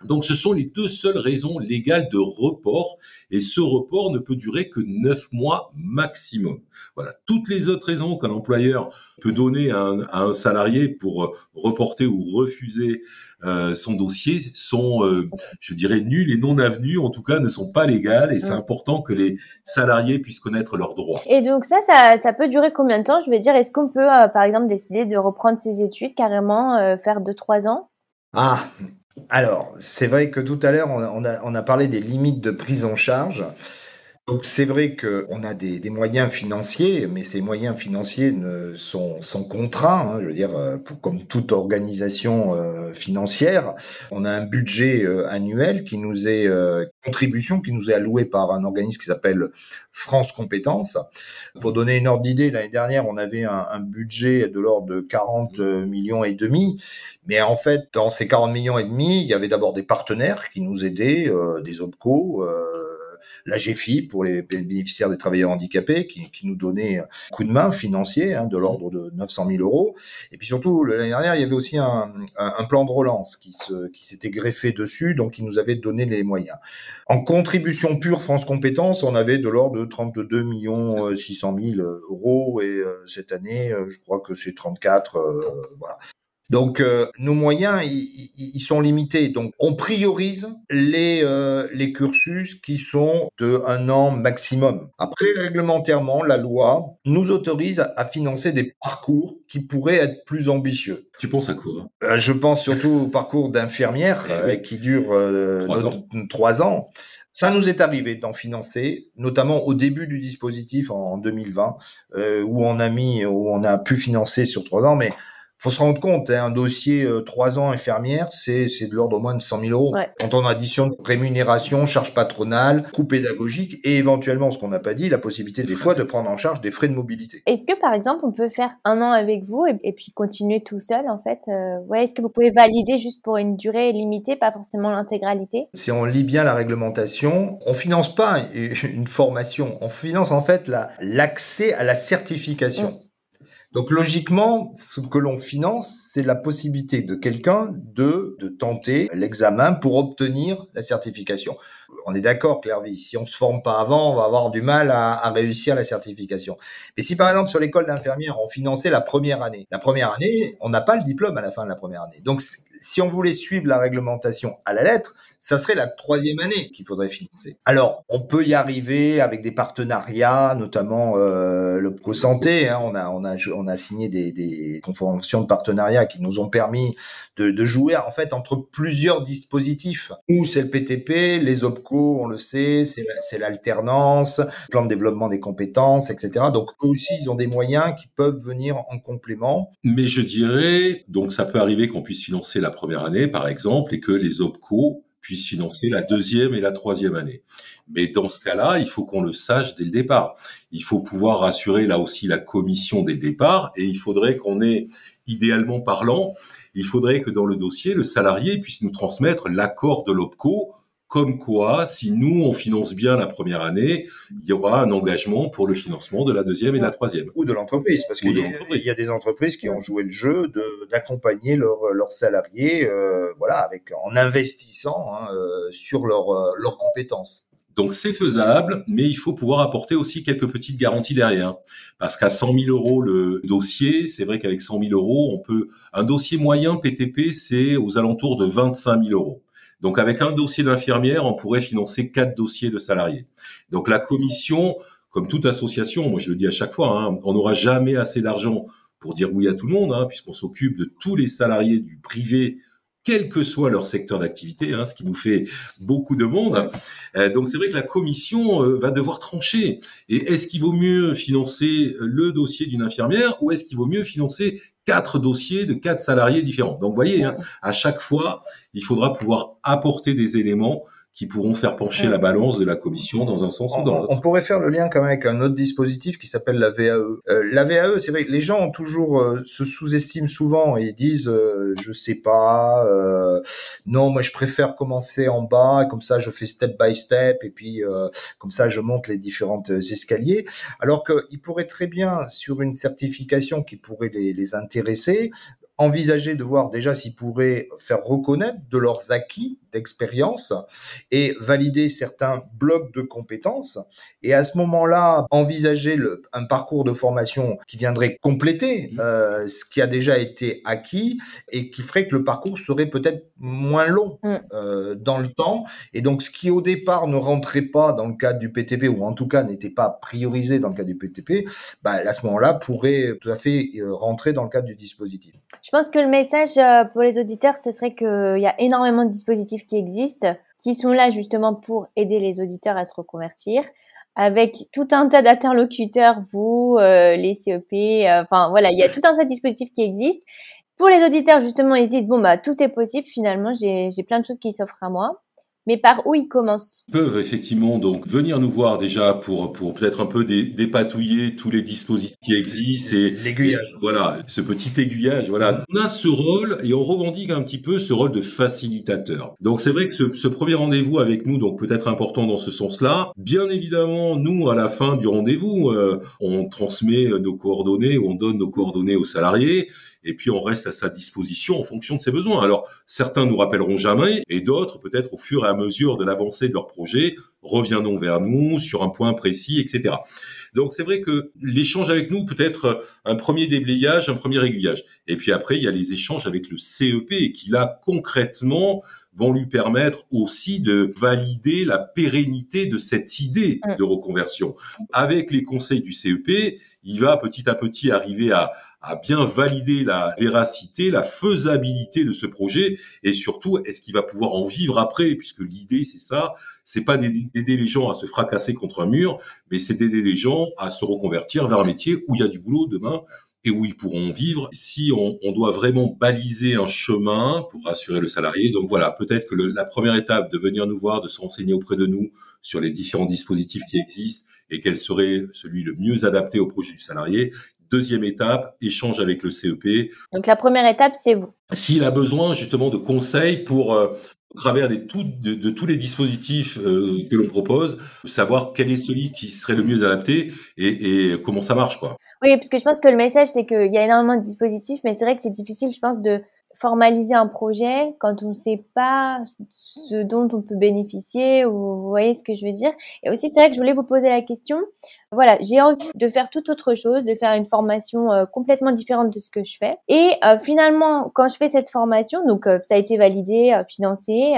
Donc ce sont les deux seules raisons légales de report et ce report ne peut durer que neuf mois maximum. Voilà, toutes les autres raisons qu'un employeur peut donner à un, salarié pour euh, reporter ou refuser euh, son dossier sont, euh, je dirais, nulles et non avenues, en tout cas ne sont pas légales et c'est mmh. important que les salariés puissent connaître leurs droits. Et donc ça, ça, ça peut durer combien de temps? Je veux dire, est-ce qu'on peut, par exemple, décider de reprendre ses études carrément, faire deux trois ans? Ah, alors, c'est vrai que tout à l'heure, on a, parlé des limites de prise en charge. Donc c'est vrai qu'on a des, des, moyens financiers, mais ces moyens financiers ne sont, sont contraints. Hein, je veux dire, euh, comme toute organisation euh, financière, on a un budget euh, annuel qui nous est euh, contribution qui nous est alloué par un organisme qui s'appelle France Compétences. Pour donner une ordre d'idée, l'année dernière, on avait un, un budget de l'ordre de 40 millions et demi, mais en fait, dans ces 40 millions et demi, il y avait d'abord des partenaires qui nous aidaient, des OPCO la GFI pour les bénéficiaires des travailleurs handicapés qui, nous donnait un coup de main financier hein, de l'ordre de 900 000 euros. Et puis surtout, l'année dernière, il y avait aussi un, plan de relance qui, s'était greffé dessus, donc qui nous avait donné les moyens. En contribution pure France Compétences, on avait de l'ordre de 32 millions 600 000 euros et euh, cette année, euh, je crois que c'est 34. Euh, voilà. Donc euh, nos moyens ils, sont limités. Donc on priorise les euh, les cursus qui sont de un an maximum. Après réglementairement, la loi nous autorise à, financer des parcours qui pourraient être plus ambitieux. Tu penses à quoi? Euh, Je pense surtout au parcours d'infirmière eh oui. qui dure trois ans. trois ans. Ça nous est arrivé d'en financer, notamment au début du dispositif en 2020, euh, où on a mis, où on a pu financer sur trois ans, mais faut se rendre compte, hein, un dossier euh, trois ans infirmière, c'est c'est de l'ordre au moins de 100 000 euros. Ouais. Quand on additionne rémunération, charges patronales, coûts pédagogiques et éventuellement, ce qu'on n'a pas dit, la possibilité des fois de prendre en charge des frais de mobilité. Est-ce que par exemple, on peut faire un an avec vous et, et puis continuer tout seul en fait euh, Ouais, est-ce que vous pouvez valider juste pour une durée limitée, pas forcément l'intégralité? Si on lit bien la réglementation, on finance pas une formation, on finance en fait la l'accès à la certification. Mmh. Donc logiquement, ce que l'on finance, c'est la possibilité de quelqu'un de, de tenter l'examen pour obtenir la certification. On est d'accord, Clairvy, si on se forme pas avant, on va avoir du mal à, à réussir la certification. Mais si par exemple sur l'école d'infirmière, on finançait la première année, la première année, on n'a pas le diplôme à la fin de la première année. Donc si on voulait suivre la réglementation à la lettre, ça serait la troisième année qu'il faudrait financer. Alors, on peut y arriver avec des partenariats, notamment euh, l'Opco Santé. Hein, on a on a on a signé des, des conventions de partenariat qui nous ont permis de, de jouer en fait entre plusieurs dispositifs. Ou c'est le PTP, les OPCO, on le sait, c'est l'alternance, plan de développement des compétences, etc. Donc eux aussi, ils ont des moyens qui peuvent venir en complément. Mais je dirais, donc ça peut arriver qu'on puisse financer la première année, par exemple, et que les OPCO puissent financer la deuxième et la troisième année. Mais dans ce cas-là, il faut qu'on le sache dès le départ. Il faut pouvoir rassurer là aussi la commission dès le départ, et il faudrait qu'on ait, idéalement parlant, il faudrait que dans le dossier, le salarié puisse nous transmettre l'accord de l'OPCO comme quoi, si nous, on finance bien la première année, il y aura un engagement pour le financement de la deuxième et de la troisième. Ou de l'entreprise, parce qu'il y, y, a des entreprises qui ont joué le jeu d'accompagner leurs leur salariés euh, voilà, avec, en investissant hein, euh, sur leurs leur euh, compétences. Donc c'est faisable, mais il faut pouvoir apporter aussi quelques petites garanties derrière. Parce qu'à 100 000 euros le dossier, c'est vrai qu'avec 100 000 euros, on peut un dossier moyen PTP, c'est aux alentours de 25 000 euros. Donc avec un dossier d'infirmière, on pourrait financer quatre dossiers de salariés. Donc la commission, comme toute association, moi je le dis à chaque fois, hein, on n'aura jamais assez d'argent pour dire oui à tout le monde, hein, puisqu'on s'occupe de tous les salariés du privé quel que soit leur secteur d'activité, hein, ce qui nous fait beaucoup de monde. Euh, donc c'est vrai que la commission euh, va devoir trancher. Et est-ce qu'il vaut mieux financer le dossier d'une infirmière ou est-ce qu'il vaut mieux financer quatre dossiers de quatre salariés différents. Donc vous voyez, hein, à chaque fois, il faudra pouvoir apporter des éléments qui pourront faire pencher la balance de la commission dans un sens on, ou dans l'autre. On pourrait faire le lien quand même avec un autre dispositif qui s'appelle la VAE. Euh, la VAE, c'est vrai que les gens ont toujours euh, se sous-estiment souvent et disent euh, je sais pas, euh, non moi je préfère commencer en bas comme ça je fais step by step et puis euh, comme ça je monte les différentes escaliers. Alors qu'ils pourraient très bien sur une certification qui pourrait les, les intéresser envisager de voir déjà s'ils pourraient faire reconnaître de leurs acquis d'expérience et valider certains blocs de compétences. Et à ce moment-là, envisager le, un parcours de formation qui viendrait compléter mmh. euh, ce qui a déjà été acquis et qui ferait que le parcours serait peut-être moins long mmh. euh, dans le temps. Et donc, ce qui au départ ne rentrait pas dans le cadre du PTP ou en tout cas n'était pas priorisé dans le cadre du PTP, bah, à ce moment-là pourrait tout à fait euh, rentrer dans le cadre du dispositif. Je pense que le message pour les auditeurs, ce serait qu'il y a énormément de dispositifs qui existent, qui sont là justement pour aider les auditeurs à se reconvertir avec tout un tas d'interlocuteurs, vous, euh, les CEP, enfin voilà, il y a tout un tas de dispositifs qui existent. Pour les auditeurs, justement, ils disent bon bah tout est possible. Finalement, j'ai plein de choses qui s'offrent à moi mais par où ils commencent? Ils peuvent effectivement donc venir nous voir déjà pour pour peut-être un peu dépatouiller tous les dispositifs qui existent et l'aiguillage. Voilà, ce petit aiguillage. Voilà, on a ce rôle et on revendique un petit peu ce rôle de facilitateur. Donc c'est vrai que ce, ce premier rendez-vous avec nous donc peut être important dans ce sens-là. Bien évidemment, nous à la fin du rendez-vous, euh, on transmet nos coordonnées ou on donne nos coordonnées aux salariés et puis on reste à sa disposition en fonction de ses besoins. Alors certains nous rappelleront jamais et d'autres peut-être au fur et à mesure de l'avancée de leur projet reviendront vers nous sur un point précis, etc. Donc c'est vrai que l'échange avec nous peut être un premier déblayage, un premier aiguillage. Et puis après il y a les échanges avec le CEP qui là concrètement vont lui permettre aussi de valider la pérennité de cette idée mm. de reconversion. Avec les conseils du CEP, il va petit à petit arriver à, à bien valider la véracité, la faisabilité de ce projet et surtout est-ce qu'il va pouvoir en vivre après? Puisque l'idée c'est ça, c'est pas d'aider les gens à se fracasser contre un mur, mais c'est d'aider les gens à se reconvertir vers un métier où il y a du boulot demain et où ils pourront vivre si on, doit vraiment baliser un chemin pour rassurer le salarié. Donc voilà, peut-être que la première étape de venir nous voir, de se renseigner auprès de nous sur les différents dispositifs qui existent et quel serait celui le mieux adapté au projet du salarié, Deuxième étape, échange avec le CEP. Donc la première étape, c'est vous. S'il a besoin justement de conseils pour euh, au travers de, de, tous les dispositifs euh, que l'on propose, savoir quel est celui qui serait le mieux adapté et, et comment ça marche, quoi. Oui, parce que je pense que le message, c'est qu'il y a énormément de dispositifs, mais c'est vrai que c'est difficile, je pense, de formaliser un projet quand on ne sait pas ce dont on peut bénéficier ou vous voyez ce que je veux dire. Et aussi, c'est vrai que je voulais vous poser la question. Voilà, j'ai envie de faire tout autre chose, de faire une formation euh, complètement différente de ce que je fais. Et euh, finalement, quand je fais cette formation, donc euh, ça a été validé, financé,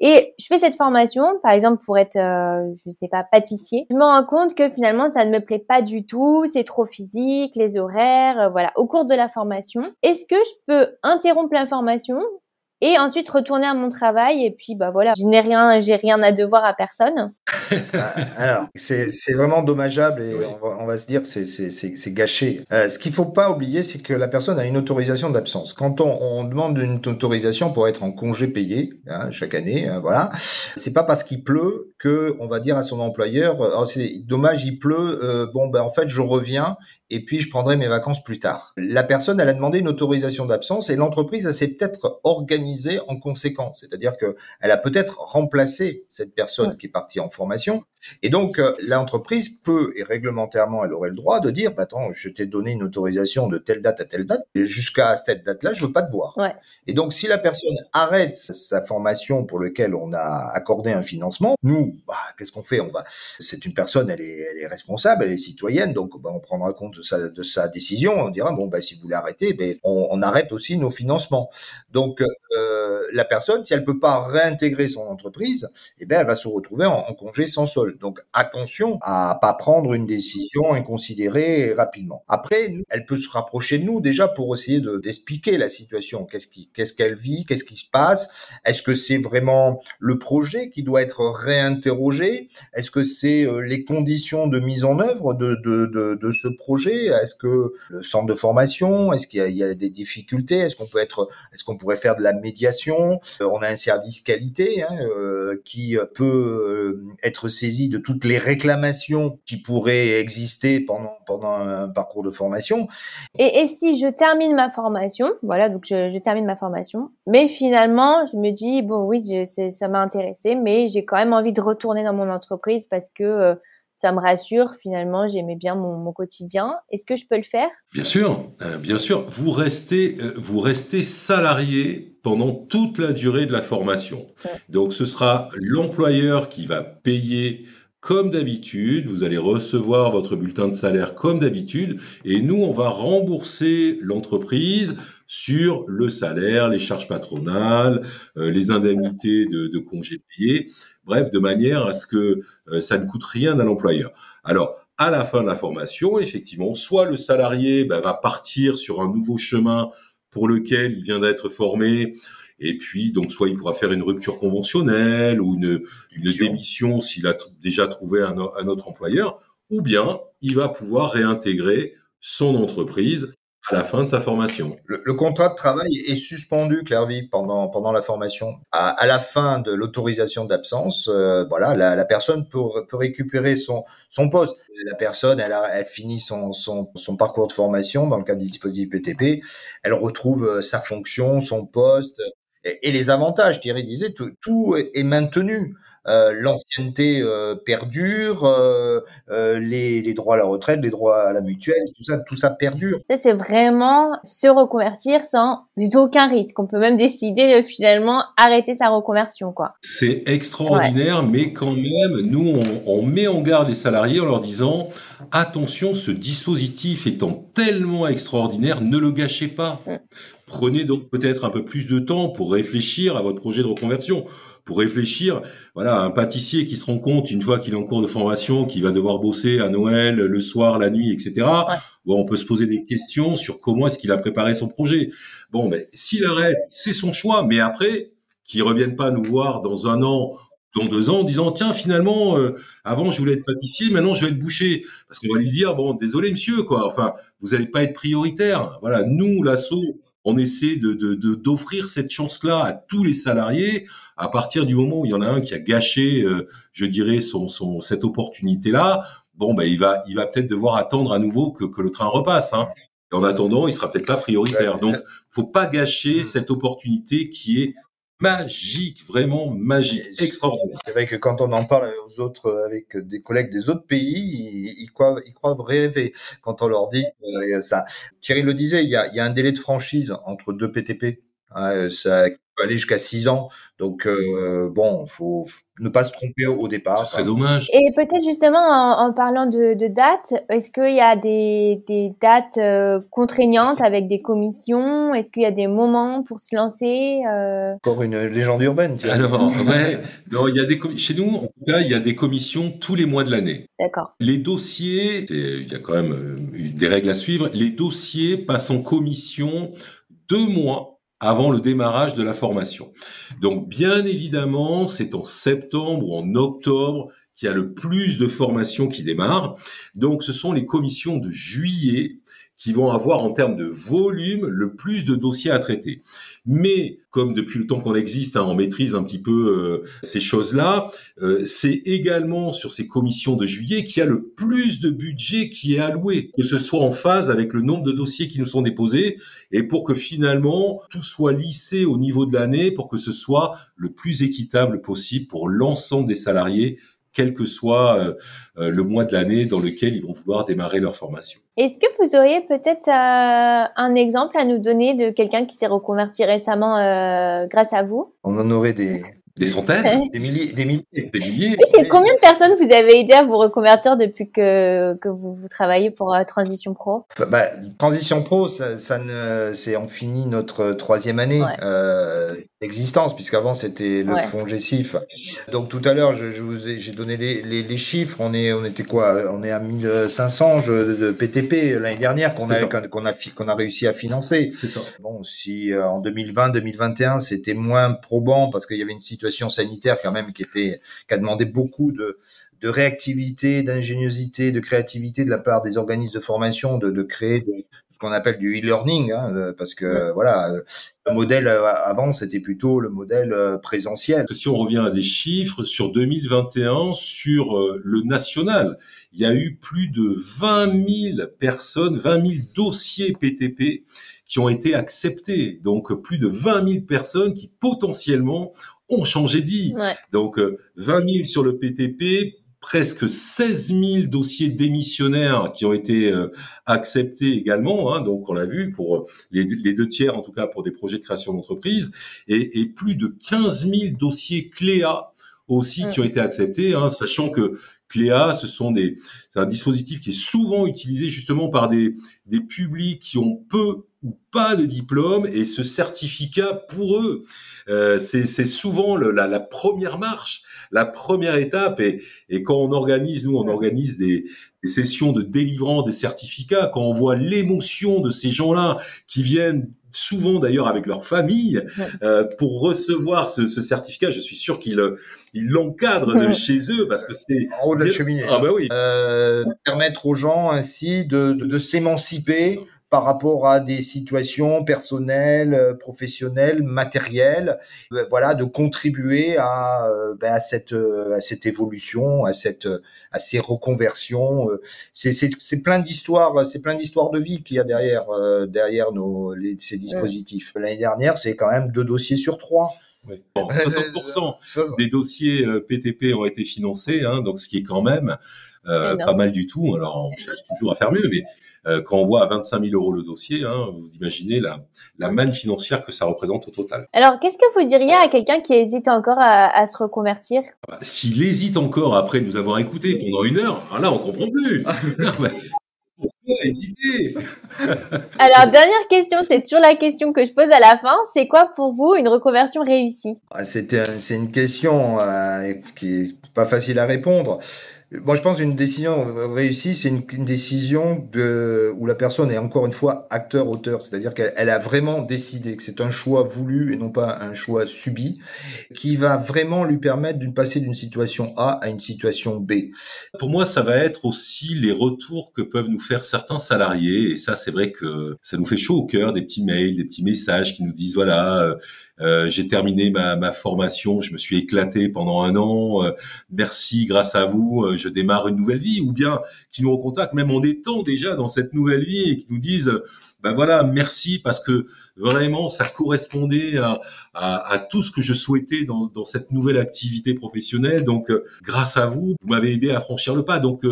et je fais cette formation, par exemple pour être, je sais pas, pâtissier, je me rends compte que finalement ça ne me plaît pas du tout, c'est trop physique, les horaires, voilà. Au cours de la formation, est-ce que je peux interrompre la formation et ensuite retourner à mon travail et puis bah voilà je n'ai rien j'ai rien à devoir à personne. Ah, alors c'est c'est vraiment dommageable et on, va, on va se dire c'est c'est c'est gâché. Euh, ce qu'il faut pas oublier c'est que la personne a une autorisation d'absence. Quand on, on, demande une autorisation pour être en congé payé hein, chaque année hein, voilà c'est pas parce qu'il pleut que on va dire à son employeur oh, c'est dommage il pleut euh, bon ben en fait je reviens et puis je prendrai mes vacances plus tard. La personne, elle a demandé une autorisation d'absence et l'entreprise, elle s'est peut-être organisée en conséquence. C'est-à-dire que elle a peut-être remplacé cette personne qui est partie en formation et donc, euh, l'entreprise peut, et réglementairement, elle aurait le droit de dire, bah, attends, je t'ai donné une autorisation de telle date à telle date, et jusqu'à cette date-là, je veux pas te voir. Ouais. Et donc, si la personne arrête sa formation pour laquelle on a accordé un financement, nous, bah, qu'est-ce qu'on fait? On va, c'est une personne, elle est, elle est responsable, elle est citoyenne, donc bah, on prendra compte de sa, de sa décision. On dira, bon, bah, si vous voulez arrêter, ben, on, on arrête aussi nos financements. Donc, euh, la personne, si elle peut pas réintégrer son entreprise, eh ben, elle va se retrouver en, en congé sans solde. Donc attention à pas prendre une décision inconsidérée rapidement. Après, elle peut se rapprocher de nous déjà pour essayer de d'expliquer la situation. Qu'est-ce qui, qu'est-ce qu'elle vit, qu'est-ce qui se passe? Est-ce que c'est vraiment le projet qui doit être réinterrogé? Est-ce que c'est euh, les conditions de mise en œuvre de de, de, de ce projet? Est-ce que le centre de formation? Est-ce qu'il y y a des difficultés? Est-ce qu'on peut être Est-ce qu'on pourrait faire de la médiation? Euh, On a un service qualité hein, euh, qui peut être saisi de toutes les réclamations qui pourraient exister pendant, pendant un parcours de formation. Et, et si je termine ma formation, voilà, donc je, je, termine ma formation, mais finalement, je me dis, bon, oui, je, ça m'a intéressé, mais j'ai quand même envie de retourner dans mon entreprise parce que euh, ça me rassure, finalement, j'aimais bien mon, mon quotidien. Est-ce que je peux le faire? Bien sûr, euh, bien sûr. Vous restez, euh, vous restez salarié pendant toute la durée de la formation. Donc ce sera l'employeur qui va payer comme d'habitude, vous allez recevoir votre bulletin de salaire comme d'habitude, et nous, on va rembourser l'entreprise sur le salaire, les charges patronales, euh, les indemnités de, de, congés payés, bref, de manière à ce que euh, ça ne coûte rien à l'employeur. Alors, à la fin de la formation, effectivement, soit le salarié bah, va partir sur un nouveau chemin pour lequel il vient d'être formé, et puis, donc, soit il pourra faire une rupture conventionnelle ou une, une démission. s'il a déjà trouvé un, un autre employeur, ou bien il va pouvoir réintégrer son entreprise à la fin de sa formation. Le, le contrat de travail est suspendu, Clairvy, pendant pendant la formation. À, à la fin de l'autorisation d'absence, euh, voilà, la, la, personne peut, peut récupérer son son poste. La personne, elle a, elle finit son, son son parcours de formation dans le cadre du dispositif PTP, elle retrouve euh, sa fonction, son poste, et, les avantages, Thierry disait, tout, tout est maintenu. Euh, l'ancienneté euh, perdure, euh, euh, les, les, droits à la retraite, les droits à la mutuelle, tout ça, tout ça perdure. C'est vraiment se reconvertir sans aucun risque. On peut même décider de finalement arrêter sa reconversion, quoi. C'est extraordinaire, ouais. mais quand même, nous, on, on, met en garde les salariés en leur disant attention, ce dispositif étant tellement extraordinaire, ne le gâchez pas. Mm. Prenez donc peut-être un peu plus de temps pour réfléchir à votre projet de reconversion, pour réfléchir, voilà, un pâtissier qui se rend compte une fois qu'il est en cours de formation, qu'il va devoir bosser à Noël, le soir, la nuit, etc. Ouais. Bon, on peut se poser des questions sur comment est-ce qu'il a préparé son projet. Bon, mais s'il arrête, c'est son choix, mais après, qu'il revienne pas nous voir dans un an dans deux ans en disant tiens finalement euh, avant je voulais être pâtissier maintenant je vais être boucher parce qu'on va lui dire bon désolé monsieur quoi enfin vous allez pas être prioritaire voilà nous l'assaut on essaie de, d'offrir de, cette chance-là à tous les salariés à partir du moment où il y en a un qui a gâché, euh, je dirais, son, son cette opportunité-là. Bon, ben il va, il va peut-être devoir attendre à nouveau que, que le train repasse. Hein. Et en attendant, il sera peut-être pas prioritaire. Donc, faut pas gâcher cette opportunité qui est magique, vraiment magique, extraordinaire. C'est vrai que quand on en parle aux autres, avec des collègues des autres pays, ils, ils croient, ils croient rêver quand on leur dit euh, ça. Thierry le disait, il y a, il y a un délai de franchise entre deux PTP. Hein, ça peut aller jusqu'à six ans. Donc euh, bon, faut ne pas se tromper au départ. C'est dommage. Et peut-être justement en, en, parlant de, de dates, est-ce qu'il y a des, des dates euh, contraignantes avec des commissions? Est-ce qu'il y a des moments pour se lancer euh... Encore une légende urbaine. Tiens. Alors ouais, non, il y a des chez nous en tout cas il y a des commissions tous les mois de l'année. D'accord. Les dossiers, il y a quand même euh, des règles à suivre. Les dossiers passent en commission deux mois avant le démarrage de la formation. Donc bien évidemment, c'est en septembre ou en octobre qu'il y a le plus de formations qui démarrent. Donc ce sont les commissions de juillet qui vont avoir en termes de volume le plus de dossiers à traiter. Mais comme depuis le temps qu'on existe, hein, on maîtrise un petit peu euh, ces choses-là, euh, c'est également sur ces commissions de juillet qu'il y a le plus de budget qui est alloué, que ce soit en phase avec le nombre de dossiers qui nous sont déposés, et pour que finalement tout soit lissé au niveau de l'année, pour que ce soit le plus équitable possible pour l'ensemble des salariés quel que soit euh, euh, le mois de l'année dans lequel ils vont vouloir démarrer leur formation. Est-ce que vous auriez peut-être euh, un exemple à nous donner de quelqu'un qui s'est reconverti récemment euh, grâce à vous? On en aurait des, des centaines. Des milliers Des milliers, des milliers. Oui, c'est combien de personnes vous avez aidé à vous reconvertir depuis que, que vous, vous travaillez pour euh, Transition Pro? Bah, Transition Pro, ça, ça ne, c'est on finit notre troisième année. Ouais. euh, d'existence, puisqu'avant c'était le ouais. fonds GESIF. Donc tout à l'heure, je, je, vous ai, j'ai donné les, les, les, chiffres. On est, on était quoi? On est à 1500 de PTP l'année dernière qu'on a, qu'on a, qu'on a réussi à financer. C'est ça. Bon, si euh, en 2020, 2021, c'était moins probant parce qu'il y avait une situation sanitaire quand même qui était qui a demandé beaucoup de de réactivité, d'ingéniosité, de créativité de la part des organismes de formation, de, de créer de, ce qu'on appelle du e-learning, hein, parce que ouais. voilà, le modèle avant c'était plutôt le modèle présentiel. Si on revient à des chiffres sur 2021, sur le national, il y a eu plus de 20 000 personnes, 20 000 dossiers PTP qui ont été acceptés. Donc plus de 20 000 personnes qui potentiellement ont changé de vie. Ouais. Donc, euh, 20 000 sur le PTP, presque 16 000 dossiers démissionnaires qui ont été euh, acceptés également. Hein, donc on l'a vu pour les, deux tiers en tout cas pour des projets de création d'entreprise et, et, plus de 15 000 dossiers Cléa aussi qui ont été acceptés, hein, sachant que Cléa, ce sont des, c'est un dispositif qui est souvent utilisé justement par des, des publics qui ont peu ou pas de diplôme et ce certificat pour eux, euh, c'est souvent le, la, la, première marche, la première étape et, et quand on organise, nous on organise des, des sessions de délivrance des certificats, quand on voit l'émotion de ces gens-là qui viennent souvent d'ailleurs avec leur famille, euh, pour recevoir ce, ce, certificat. Je suis sûr qu'ils ils l'encadrent de chez eux parce que c'est en haut de la cheminée. Ah bah oui. Euh, permettre aux gens ainsi de, de, de s'émanciper par rapport à des situations personnelles, euh, professionnelles, matérielles, euh, voilà, de contribuer à, euh, ben à cette à cette évolution, à cette à ces reconversions. C'est c'est plein d'histoires, c'est plein d'histoires de vie qu'il y a derrière derrière nos les, ces dispositifs. L'année dernière, c'est quand même deux dossiers sur trois. Oui. Bon, 60% des dossiers PTP ont été financés, hein, donc ce qui est quand même euh, pas mal du tout. Alors, on cherche toujours à faire mieux, mais quand on voit à 25 000 euros le dossier, hein, vous imaginez la, la manne financière que ça représente au total. Alors, qu'est-ce que vous diriez à quelqu'un qui hésite encore à, à se reconvertir? Ah bah, S'il hésite encore après nous avoir écouté pendant une heure, alors là, on comprend plus. Pourquoi hésiter? Alors, dernière question, c'est toujours la question que je pose à la fin. C'est quoi pour vous une reconversion réussie? Ah, C'est une question euh, qui est pas facile à répondre. Moi, je pense une décision réussie, c'est une, une, décision de, où la personne est encore une fois acteur-auteur, c'est-à-dire qu'elle a vraiment décidé que c'est un choix voulu et non pas un choix subi, qui va vraiment lui permettre de passer d'une situation A à une situation B. Pour moi, ça va être aussi les retours que peuvent nous faire certains salariés, et ça, c'est vrai que ça nous fait chaud au cœur, des petits mails, des petits messages qui nous disent voilà. Euh, euh, j'ai terminé ma, ma, formation, je me suis éclaté pendant un an. Euh, merci, grâce à vous, euh, je démarre une nouvelle vie. Ou bien qui nous recontactent même en étant déjà dans cette nouvelle vie et qui nous disent, ben voilà, merci parce que vraiment ça correspondait à, à, à tout ce que je souhaitais dans, dans cette nouvelle activité professionnelle. Donc, grâce à vous, vous m'avez aidé à franchir le pas. Donc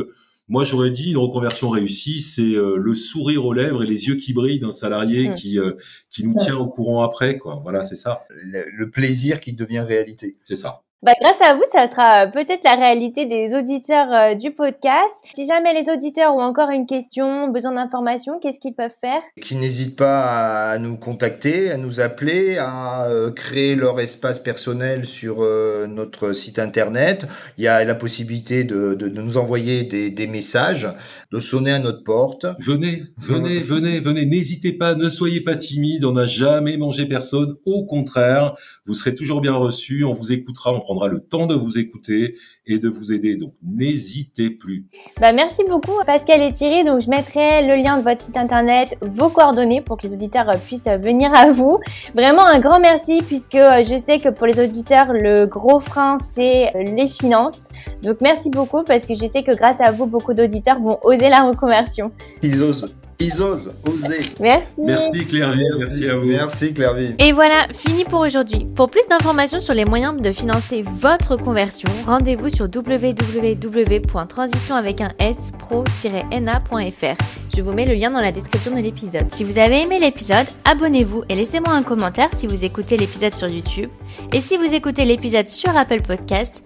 moi, j'aurais dit une reconversion réussie, c'est euh, le sourire aux lèvres et les yeux qui brillent d'un salarié mmh. qui euh, qui nous tient au courant après, quoi. Voilà, c'est ça. le plaisir qui devient réalité. C'est ça. Bah, grâce à vous, ça sera peut-être la réalité des auditeurs euh, du podcast. Si jamais les auditeurs ont encore une question, besoin d'informations, qu'est-ce qu'ils peuvent faire? Qui n'hésitent pas à nous contacter, à nous appeler, à euh, créer leur espace personnel sur euh, notre site internet. Il y a la possibilité de, de, de nous envoyer des, des, messages, de sonner à notre porte. Venez, venez, venez, venez. N'hésitez pas, ne soyez pas timide. On n'a jamais mangé personne. Au contraire, vous serez toujours bien reçus. On vous écoutera, on prendra le temps de vous écouter et de vous aider. Donc, n'hésitez plus. Bah, merci beaucoup, Pascal et Thierry. Donc, je mettrai le lien de votre site internet, vos coordonnées pour que les auditeurs puissent venir à vous. Vraiment un grand merci puisque euh, je sais que pour les auditeurs, le gros frein, c'est les finances. Donc, merci beaucoup parce que je sais que grâce à vous, beaucoup d'auditeurs vont oser la reconversion. Ils osent. Ils osent, oser. Merci. Merci Clairvy, merci, merci, à vous. Merci Clairvy. Et voilà, fini pour aujourd'hui. Pour plus d'informations sur les moyens de financer votre conversion, rendez-vous sur www.transition avec un s pro-na.fr. Je vous mets le lien dans la description de l'épisode. Si vous avez aimé l'épisode, abonnez-vous et laissez-moi un commentaire si vous écoutez l'épisode sur YouTube. Et si vous écoutez l'épisode sur Apple Podcast,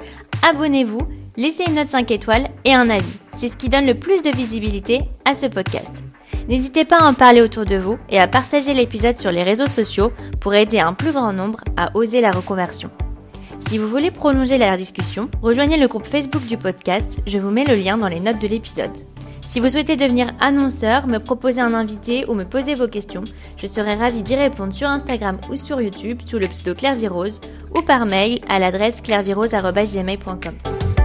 abonnez-vous, laissez une note 5 étoiles et un avis. C'est ce qui donne le plus de visibilité à ce podcast. N'hésitez pas à en parler autour de vous et à partager l'épisode sur les réseaux sociaux pour aider un plus grand nombre à oser la reconversion. Si vous voulez prolonger la discussion, rejoignez le groupe Facebook du podcast, je vous mets le lien dans les notes de l'épisode. Si vous souhaitez devenir annonceur, me proposer un invité ou me poser vos questions, je serai ravie d'y répondre sur Instagram ou sur YouTube sous le pseudo Claire ou par mail à l'adresse clairvirose.gmail.com.